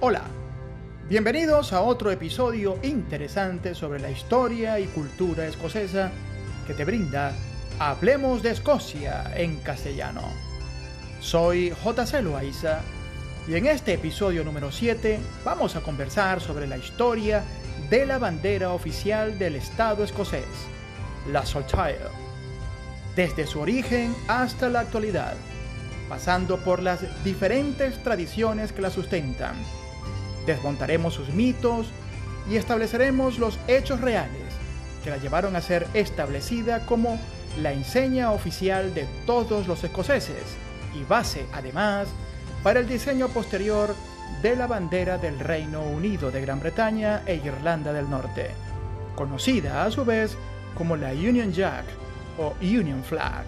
Hola, bienvenidos a otro episodio interesante sobre la historia y cultura escocesa que te brinda Hablemos de Escocia en castellano. Soy J.C. Loaiza y en este episodio número 7 vamos a conversar sobre la historia de la bandera oficial del Estado escocés, la Saltire, desde su origen hasta la actualidad, pasando por las diferentes tradiciones que la sustentan desmontaremos sus mitos y estableceremos los hechos reales que la llevaron a ser establecida como la enseña oficial de todos los escoceses y base además para el diseño posterior de la bandera del Reino Unido de Gran Bretaña e Irlanda del Norte, conocida a su vez como la Union Jack o Union Flag.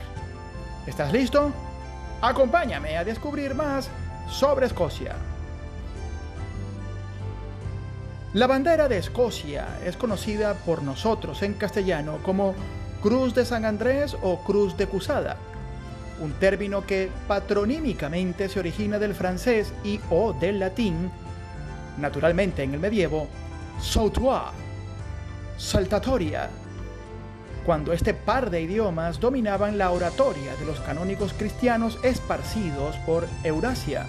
¿Estás listo? Acompáñame a descubrir más sobre Escocia. La bandera de Escocia es conocida por nosotros en castellano como Cruz de San Andrés o Cruz de Cusada, un término que patronímicamente se origina del francés y o del latín, naturalmente en el medievo, sautoir, saltatoria, cuando este par de idiomas dominaban la oratoria de los canónicos cristianos esparcidos por Eurasia.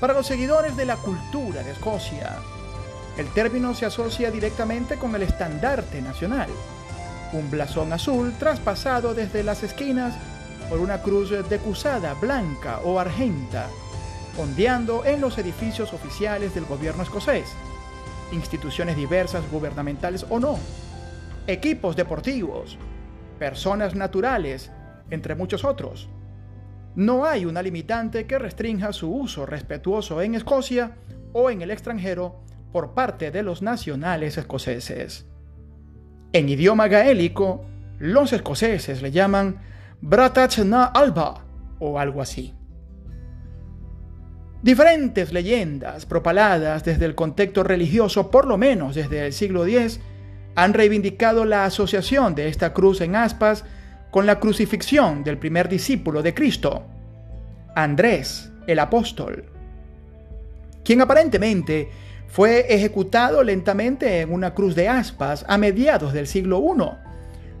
Para los seguidores de la cultura de Escocia, el término se asocia directamente con el estandarte nacional, un blasón azul traspasado desde las esquinas por una cruz decusada blanca o argenta, ondeando en los edificios oficiales del gobierno escocés, instituciones diversas gubernamentales o no, equipos deportivos, personas naturales, entre muchos otros. No hay una limitante que restrinja su uso respetuoso en Escocia o en el extranjero por parte de los nacionales escoceses. En idioma gaélico, los escoceses le llaman Bratach na Alba o algo así. Diferentes leyendas propaladas desde el contexto religioso, por lo menos desde el siglo X, han reivindicado la asociación de esta cruz en aspas con la crucifixión del primer discípulo de Cristo, Andrés el apóstol, quien aparentemente fue ejecutado lentamente en una cruz de aspas a mediados del siglo I,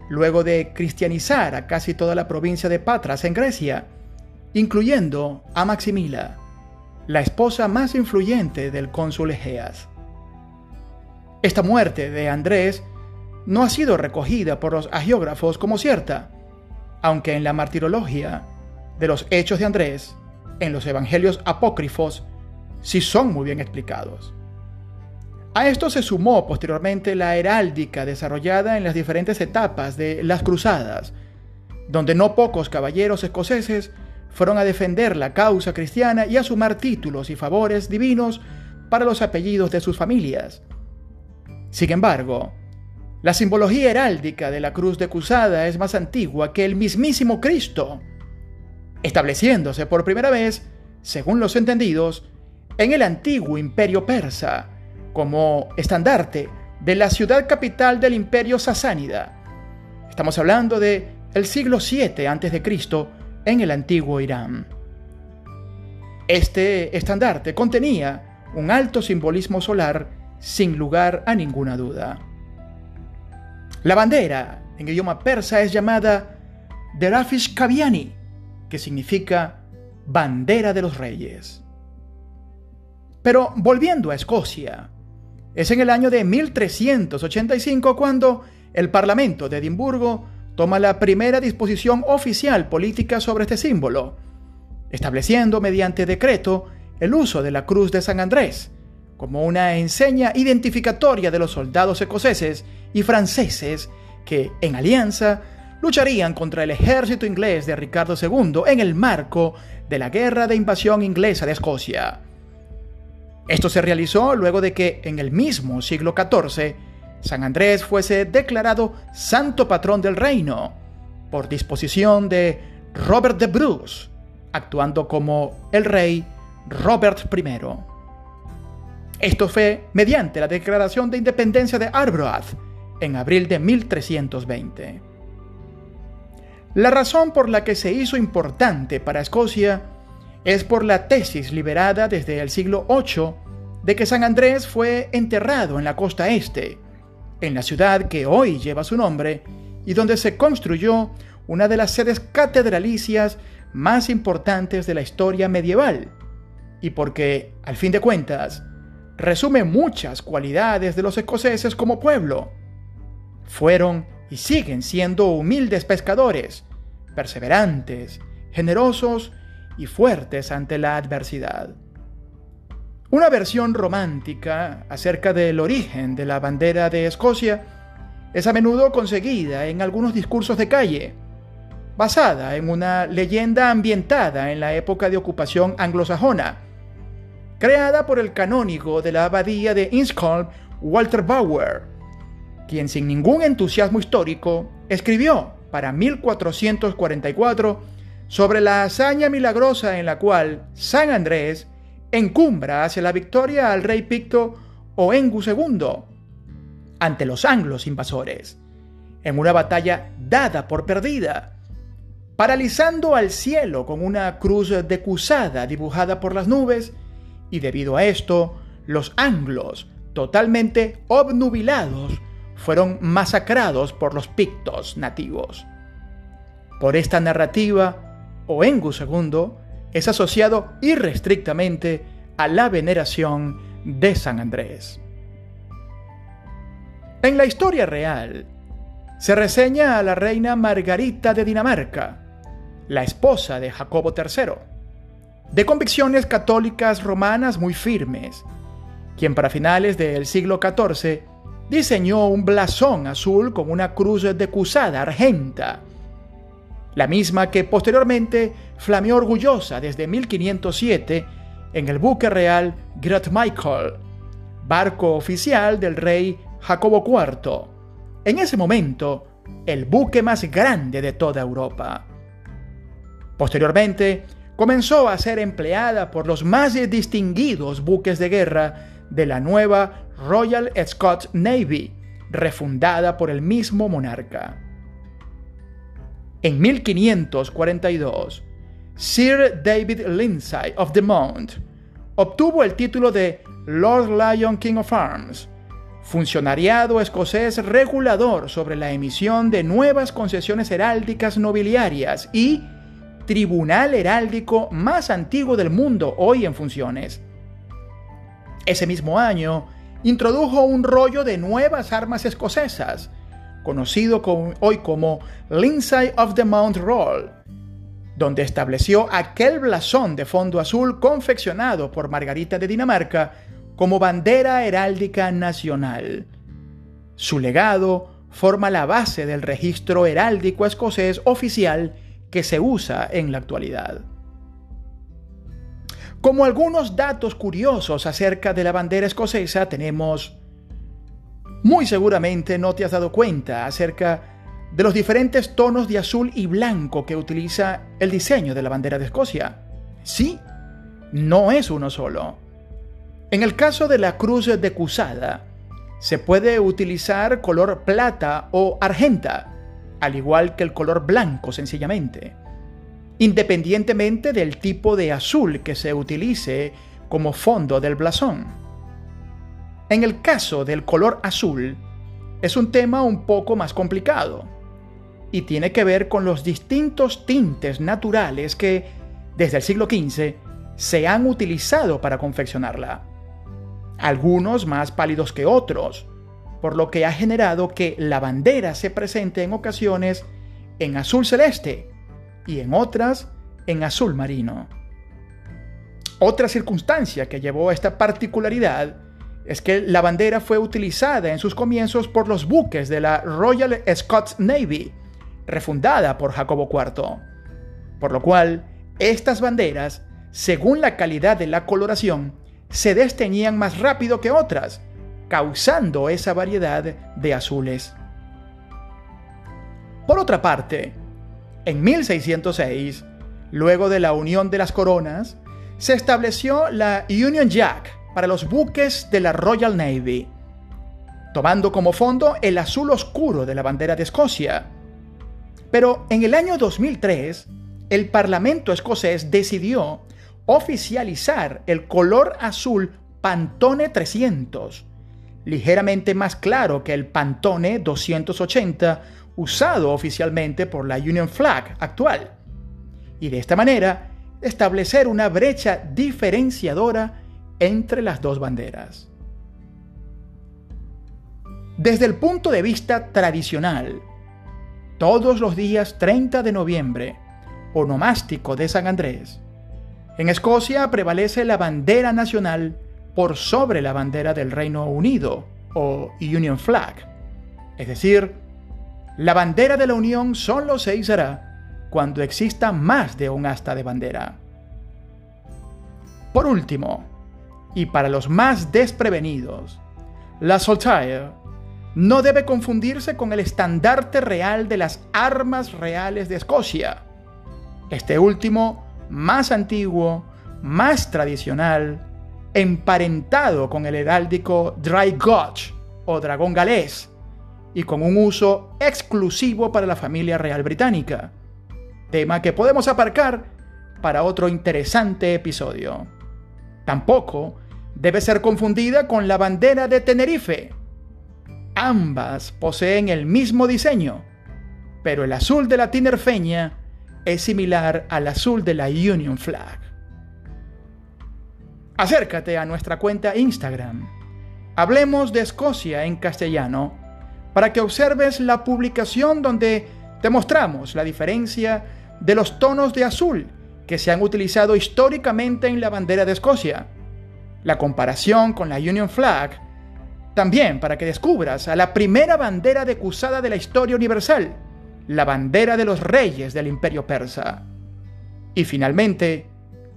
luego de cristianizar a casi toda la provincia de Patras en Grecia, incluyendo a Maximila, la esposa más influyente del cónsul Egeas. Esta muerte de Andrés no ha sido recogida por los agiógrafos como cierta, aunque en la martirología de los hechos de Andrés, en los evangelios apócrifos, sí son muy bien explicados. A esto se sumó posteriormente la heráldica desarrollada en las diferentes etapas de las cruzadas, donde no pocos caballeros escoceses fueron a defender la causa cristiana y a sumar títulos y favores divinos para los apellidos de sus familias. Sin embargo, la simbología heráldica de la cruz de cruzada es más antigua que el mismísimo Cristo, estableciéndose por primera vez, según los entendidos, en el antiguo imperio persa, como estandarte de la ciudad capital del imperio sasánida. Estamos hablando de siglo 7 a.C. en el antiguo Irán. Este estandarte contenía un alto simbolismo solar sin lugar a ninguna duda. La bandera en idioma persa es llamada Derafish Kaviani, que significa bandera de los reyes. Pero volviendo a Escocia, es en el año de 1385 cuando el Parlamento de Edimburgo toma la primera disposición oficial política sobre este símbolo, estableciendo mediante decreto el uso de la Cruz de San Andrés como una enseña identificatoria de los soldados escoceses y franceses que, en alianza, lucharían contra el ejército inglés de Ricardo II en el marco de la Guerra de Invasión Inglesa de Escocia. Esto se realizó luego de que en el mismo siglo XIV San Andrés fuese declarado santo patrón del reino por disposición de Robert de Bruce, actuando como el rey Robert I. Esto fue mediante la declaración de independencia de Arbroath en abril de 1320. La razón por la que se hizo importante para Escocia es por la tesis liberada desde el siglo VIII de que San Andrés fue enterrado en la costa este, en la ciudad que hoy lleva su nombre y donde se construyó una de las sedes catedralicias más importantes de la historia medieval, y porque, al fin de cuentas, resume muchas cualidades de los escoceses como pueblo. Fueron y siguen siendo humildes pescadores, perseverantes, generosos y fuertes ante la adversidad. Una versión romántica acerca del origen de la bandera de Escocia es a menudo conseguida en algunos discursos de calle, basada en una leyenda ambientada en la época de ocupación anglosajona, creada por el canónigo de la abadía de Innscombe, Walter Bauer, quien sin ningún entusiasmo histórico escribió para 1444 sobre la hazaña milagrosa en la cual San Andrés encumbra hacia la victoria al rey Picto Oengu II ante los anglos invasores, en una batalla dada por perdida paralizando al cielo con una cruz decusada dibujada por las nubes, y debido a esto, los anglos, totalmente obnubilados, fueron masacrados por los pictos nativos. Por esta narrativa, Oengu II es asociado irrestrictamente a la veneración de San Andrés. En la historia real, se reseña a la reina Margarita de Dinamarca, la esposa de Jacobo III, de convicciones católicas romanas muy firmes, quien para finales del siglo XIV diseñó un blasón azul con una cruz decusada argenta, la misma que posteriormente flameó orgullosa desde 1507 en el buque real Grat Michael, barco oficial del rey Jacobo IV, en ese momento el buque más grande de toda Europa. Posteriormente, comenzó a ser empleada por los más distinguidos buques de guerra de la nueva Royal Scots Navy, refundada por el mismo monarca. En 1542, Sir David Lindsay of the Mount obtuvo el título de Lord Lion King of Arms, funcionariado escocés regulador sobre la emisión de nuevas concesiones heráldicas nobiliarias y tribunal heráldico más antiguo del mundo hoy en funciones. Ese mismo año, introdujo un rollo de nuevas armas escocesas, conocido hoy como Lindsay of the Mount Roll, donde estableció aquel blasón de fondo azul confeccionado por Margarita de Dinamarca como bandera heráldica nacional. Su legado forma la base del registro heráldico escocés oficial que se usa en la actualidad. Como algunos datos curiosos acerca de la bandera escocesa, tenemos, muy seguramente no te has dado cuenta acerca de los diferentes tonos de azul y blanco que utiliza el diseño de la bandera de Escocia. Sí, no es uno solo. En el caso de la cruz decusada, se puede utilizar color plata o argenta, al igual que el color blanco sencillamente, independientemente del tipo de azul que se utilice como fondo del blasón. En el caso del color azul, es un tema un poco más complicado y tiene que ver con los distintos tintes naturales que, desde el siglo XV, se han utilizado para confeccionarla. Algunos más pálidos que otros, por lo que ha generado que la bandera se presente en ocasiones en azul celeste y en otras en azul marino. Otra circunstancia que llevó a esta particularidad es que la bandera fue utilizada en sus comienzos por los buques de la Royal Scots Navy, refundada por Jacobo IV, por lo cual estas banderas, según la calidad de la coloración, se desteñían más rápido que otras, causando esa variedad de azules. Por otra parte, en 1606, luego de la unión de las coronas, se estableció la Union Jack para los buques de la Royal Navy, tomando como fondo el azul oscuro de la bandera de Escocia. Pero en el año 2003, el Parlamento escocés decidió oficializar el color azul Pantone 300, ligeramente más claro que el Pantone 280 usado oficialmente por la Union Flag actual. Y de esta manera establecer una brecha diferenciadora entre las dos banderas. Desde el punto de vista tradicional, todos los días 30 de noviembre, onomástico de San Andrés, en Escocia prevalece la bandera nacional por sobre la bandera del Reino Unido o Union Flag. Es decir, la bandera de la Unión solo se izará cuando exista más de un asta de bandera. Por último, y para los más desprevenidos, la Saltire no debe confundirse con el estandarte real de las armas reales de Escocia. Este último, más antiguo, más tradicional, emparentado con el heráldico Dry Gotch o dragón galés, y con un uso exclusivo para la familia real británica, tema que podemos aparcar para otro interesante episodio. Tampoco debe ser confundida con la bandera de Tenerife, Ambas poseen el mismo diseño, pero el azul de la tinerfeña es similar al azul de la Union Flag. Acércate a nuestra cuenta Instagram. Hablemos de Escocia en castellano para que observes la publicación donde te mostramos la diferencia de los tonos de azul que se han utilizado históricamente en la bandera de Escocia, la comparación con la Union Flag también para que descubras a la primera bandera decusada de la historia universal, la bandera de los reyes del imperio persa. Y finalmente,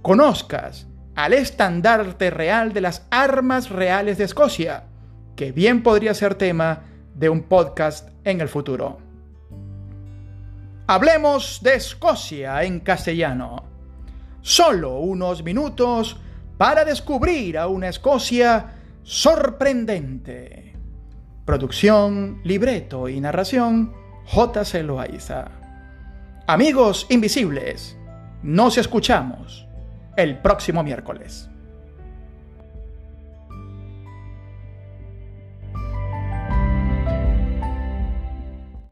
conozcas al estandarte real de las armas reales de Escocia, que bien podría ser tema de un podcast en el futuro. Hablemos de Escocia en castellano. Solo unos minutos para descubrir a una Escocia sorprendente. Producción, libreto y narración, J.C. Loaiza. Amigos invisibles, nos escuchamos el próximo miércoles.